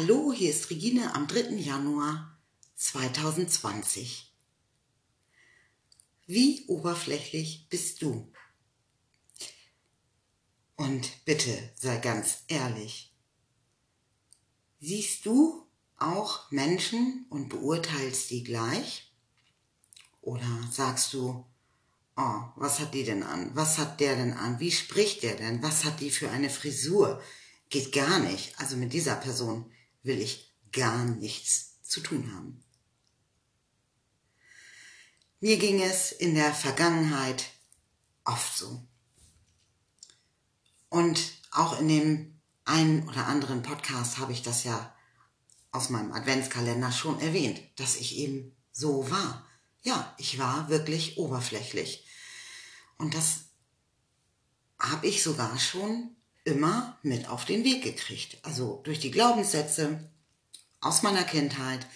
Hallo, hier ist Regine am 3. Januar 2020. Wie oberflächlich bist du? Und bitte sei ganz ehrlich. Siehst du auch Menschen und beurteilst die gleich? Oder sagst du, oh, was hat die denn an? Was hat der denn an? Wie spricht der denn? Was hat die für eine Frisur? Geht gar nicht. Also mit dieser Person will ich gar nichts zu tun haben. Mir ging es in der Vergangenheit oft so. Und auch in dem einen oder anderen Podcast habe ich das ja aus meinem Adventskalender schon erwähnt, dass ich eben so war. Ja, ich war wirklich oberflächlich. Und das habe ich sogar schon immer mit auf den Weg gekriegt. Also durch die Glaubenssätze aus meiner Kindheit.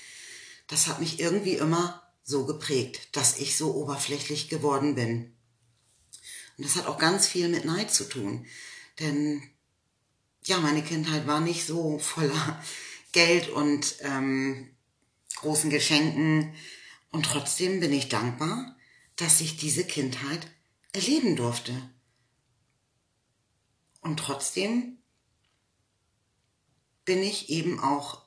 Das hat mich irgendwie immer so geprägt, dass ich so oberflächlich geworden bin. Und das hat auch ganz viel mit Neid zu tun. Denn ja, meine Kindheit war nicht so voller Geld und ähm, großen Geschenken. Und trotzdem bin ich dankbar, dass ich diese Kindheit erleben durfte. Und trotzdem bin ich eben auch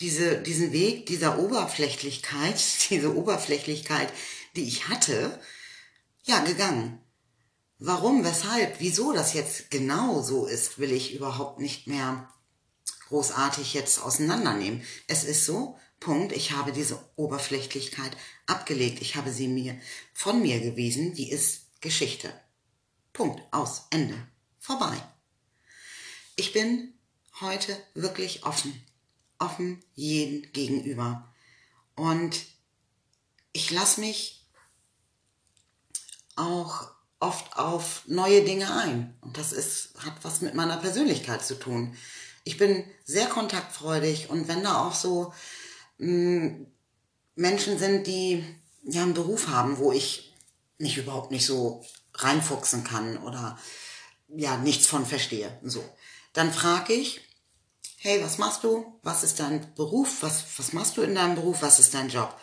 diese, diesen Weg dieser Oberflächlichkeit, diese Oberflächlichkeit, die ich hatte, ja, gegangen. Warum, weshalb, wieso das jetzt genau so ist, will ich überhaupt nicht mehr großartig jetzt auseinandernehmen. Es ist so, Punkt, ich habe diese Oberflächlichkeit abgelegt. Ich habe sie mir von mir gewiesen, die ist Geschichte. Punkt. Aus. Ende. Vorbei. Ich bin heute wirklich offen. Offen jeden gegenüber. Und ich lasse mich auch oft auf neue Dinge ein. Und das ist, hat was mit meiner Persönlichkeit zu tun. Ich bin sehr kontaktfreudig und wenn da auch so mh, hm, Menschen sind, die ja einen Beruf haben, wo ich mich überhaupt nicht so reinfuchsen kann oder ja nichts von verstehe. So. Dann frage ich, hey, was machst du? Was ist dein Beruf? Was, was machst du in deinem Beruf? Was ist dein Job?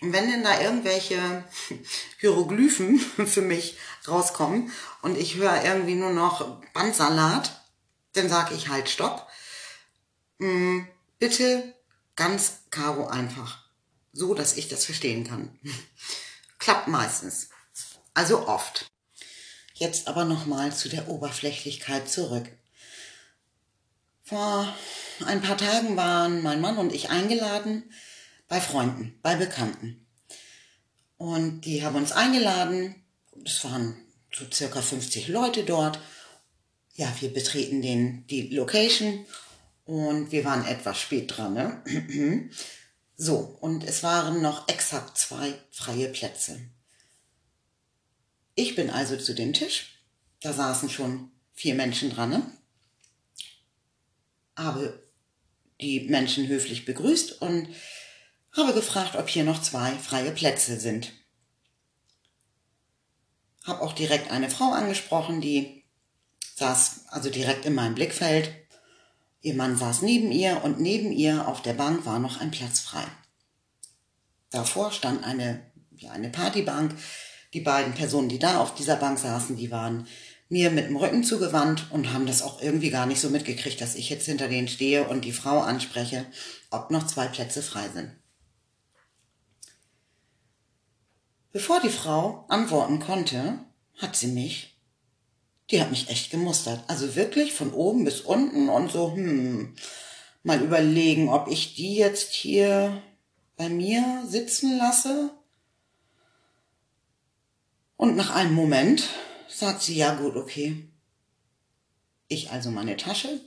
Und wenn denn da irgendwelche Hieroglyphen für mich rauskommen und ich höre irgendwie nur noch Bandsalat, dann sage ich halt Stopp. Hm, bitte ganz karo einfach. So, dass ich das verstehen kann. Klappt meistens. Also oft. Jetzt aber nochmal zu der Oberflächlichkeit zurück. Vor ein paar Tagen waren mein Mann und ich eingeladen bei Freunden, bei Bekannten. Und die haben uns eingeladen. Es waren so circa 50 Leute dort. Ja, wir betreten den, die Location und wir waren etwas spät dran. Ne? So, und es waren noch exakt zwei freie Plätze. Ich bin also zu dem Tisch. Da saßen schon vier Menschen dran. Ne? Habe die Menschen höflich begrüßt und habe gefragt, ob hier noch zwei freie Plätze sind. Habe auch direkt eine Frau angesprochen, die saß also direkt in meinem Blickfeld. Ihr Mann saß neben ihr und neben ihr auf der Bank war noch ein Platz frei. Davor stand eine, ja, eine Partybank, die beiden Personen, die da auf dieser Bank saßen, die waren mir mit dem Rücken zugewandt und haben das auch irgendwie gar nicht so mitgekriegt, dass ich jetzt hinter denen stehe und die Frau anspreche, ob noch zwei Plätze frei sind. Bevor die Frau antworten konnte, hat sie mich, die hat mich echt gemustert. Also wirklich von oben bis unten und so, hm, mal überlegen, ob ich die jetzt hier bei mir sitzen lasse und nach einem Moment sagt sie, ja gut, okay. Ich also meine Tasche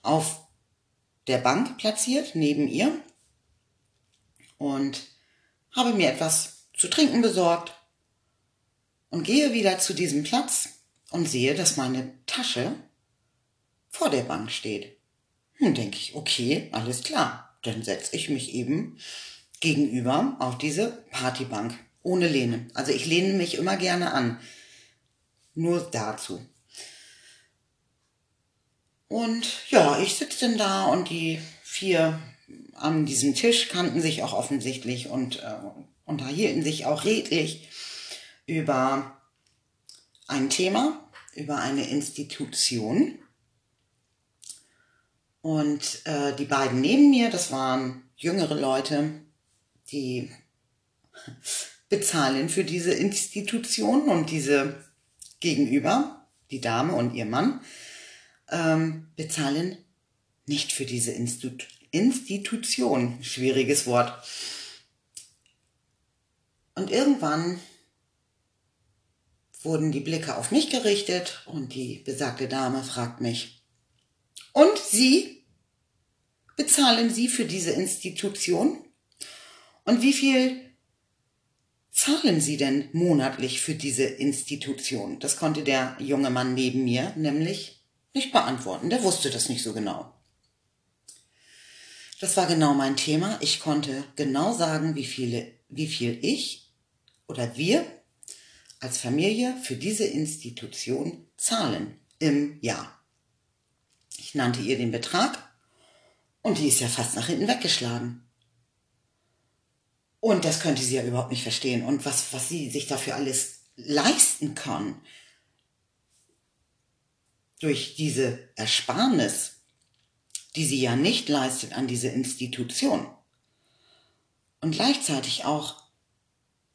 auf der Bank platziert, neben ihr und habe mir etwas zu trinken besorgt und gehe wieder zu diesem Platz und sehe, dass meine Tasche vor der Bank steht. Nun denke ich, okay, alles klar, dann setze ich mich eben gegenüber auf diese Partybank ohne Lehne. Also ich lehne mich immer gerne an. Nur dazu. Und ja, ich sitze denn da und die vier an diesem Tisch kannten sich auch offensichtlich und äh, unterhielten sich auch redlich über ein Thema, über eine Institution. Und äh, die beiden neben mir, das waren jüngere Leute, die bezahlen für diese Institution und diese Gegenüber, die Dame und ihr Mann, ähm, bezahlen nicht für diese Institu Institution. Schwieriges Wort. Und irgendwann wurden die Blicke auf mich gerichtet und die besagte Dame fragt mich, und Sie? Bezahlen Sie für diese Institution? Und wie viel zahlen Sie denn monatlich für diese Institution? Das konnte der junge Mann neben mir nämlich nicht beantworten. Der wusste das nicht so genau. Das war genau mein Thema. Ich konnte genau sagen, wie viele, wie viel ich oder wir als Familie für diese Institution zahlen im Jahr. Ich nannte ihr den Betrag und die ist ja fast nach hinten weggeschlagen. Und das könnte sie ja überhaupt nicht verstehen. Und was, was sie sich dafür alles leisten kann, durch diese Ersparnis, die sie ja nicht leistet an diese Institution. Und gleichzeitig auch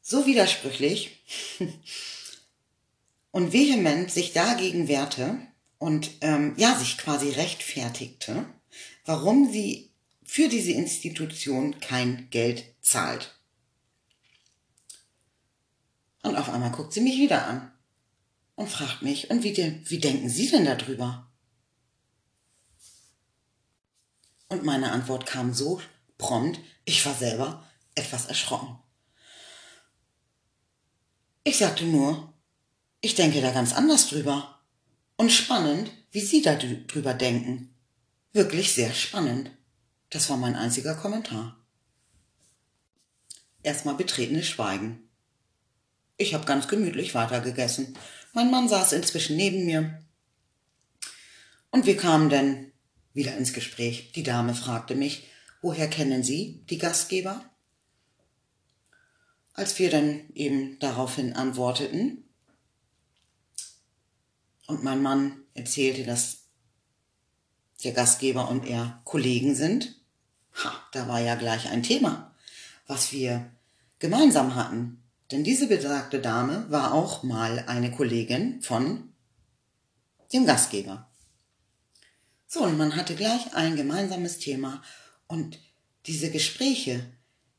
so widersprüchlich und vehement sich dagegen wehrte und ähm, ja, sich quasi rechtfertigte, warum sie für diese Institution kein Geld zahlt. Und auf einmal guckt sie mich wieder an und fragt mich, und wie, de, wie denken Sie denn darüber? Und meine Antwort kam so prompt, ich war selber etwas erschrocken. Ich sagte nur, ich denke da ganz anders drüber. Und spannend, wie Sie da drüber denken. Wirklich sehr spannend. Das war mein einziger Kommentar. Erstmal betretenes Schweigen. Ich habe ganz gemütlich weitergegessen. Mein Mann saß inzwischen neben mir. Und wir kamen dann wieder ins Gespräch. Die Dame fragte mich, woher kennen Sie die Gastgeber? Als wir dann eben daraufhin antworteten und mein Mann erzählte, dass der Gastgeber und er Kollegen sind, ha, da war ja gleich ein Thema, was wir gemeinsam hatten. Denn diese besagte Dame war auch mal eine Kollegin von dem Gastgeber. So, und man hatte gleich ein gemeinsames Thema und diese Gespräche,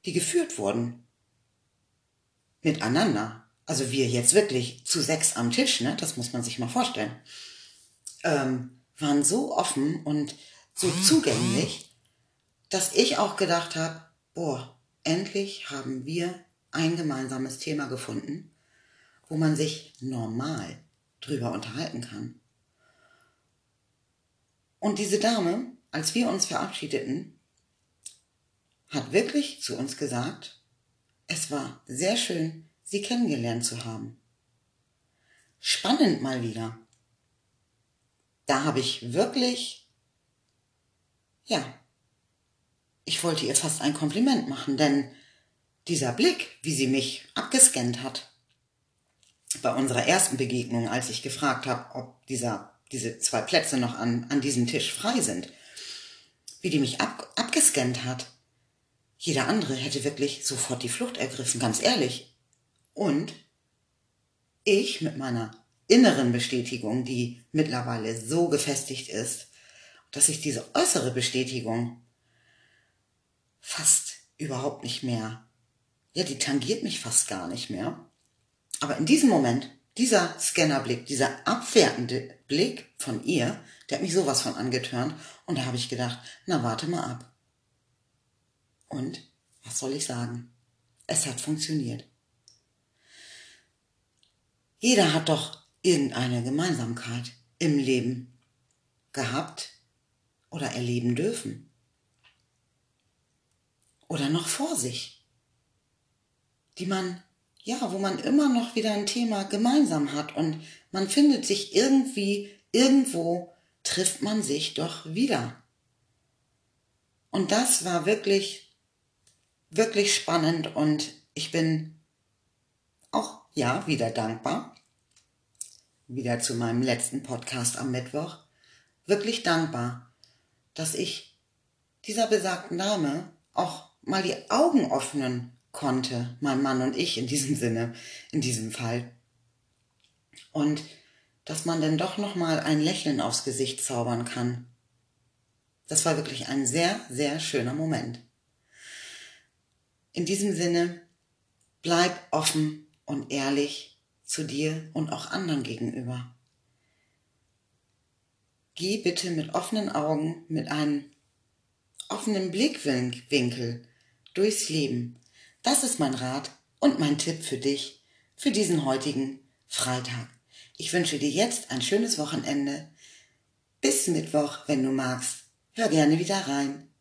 die geführt wurden, miteinander, also wir jetzt wirklich zu sechs am Tisch, ne, das muss man sich mal vorstellen, ähm, waren so offen und so zugänglich, dass ich auch gedacht habe, boah, endlich haben wir ein gemeinsames Thema gefunden, wo man sich normal drüber unterhalten kann. Und diese Dame, als wir uns verabschiedeten, hat wirklich zu uns gesagt, es war sehr schön, Sie kennengelernt zu haben. Spannend mal wieder. Da habe ich wirklich, ja, ich wollte ihr fast ein Kompliment machen, denn dieser Blick, wie sie mich abgescannt hat, bei unserer ersten Begegnung, als ich gefragt habe, ob dieser, diese zwei Plätze noch an, an diesem Tisch frei sind, wie die mich ab, abgescannt hat, jeder andere hätte wirklich sofort die Flucht ergriffen, ganz ehrlich. Und ich mit meiner inneren Bestätigung, die mittlerweile so gefestigt ist, dass ich diese äußere Bestätigung fast überhaupt nicht mehr, ja, die tangiert mich fast gar nicht mehr. Aber in diesem Moment, dieser Scannerblick, dieser abwertende Blick von ihr, der hat mich sowas von angetörnt und da habe ich gedacht, na warte mal ab. Und was soll ich sagen? Es hat funktioniert. Jeder hat doch irgendeine Gemeinsamkeit im Leben gehabt oder erleben dürfen. Oder noch vor sich. Die man, ja, wo man immer noch wieder ein Thema gemeinsam hat und man findet sich irgendwie irgendwo trifft man sich doch wieder. Und das war wirklich, wirklich spannend und ich bin auch, ja, wieder dankbar. Wieder zu meinem letzten Podcast am Mittwoch. Wirklich dankbar, dass ich dieser besagten Dame auch mal die Augen öffnen konnte, mein Mann und ich in diesem Sinne, in diesem Fall. Und dass man denn doch noch mal ein Lächeln aufs Gesicht zaubern kann. Das war wirklich ein sehr, sehr schöner Moment. In diesem Sinne, bleib offen und ehrlich zu dir und auch anderen gegenüber. Geh bitte mit offenen Augen, mit einem offenen Blickwinkel durchs Leben. Das ist mein Rat und mein Tipp für dich für diesen heutigen Freitag. Ich wünsche dir jetzt ein schönes Wochenende. Bis Mittwoch, wenn du magst. Hör gerne wieder rein.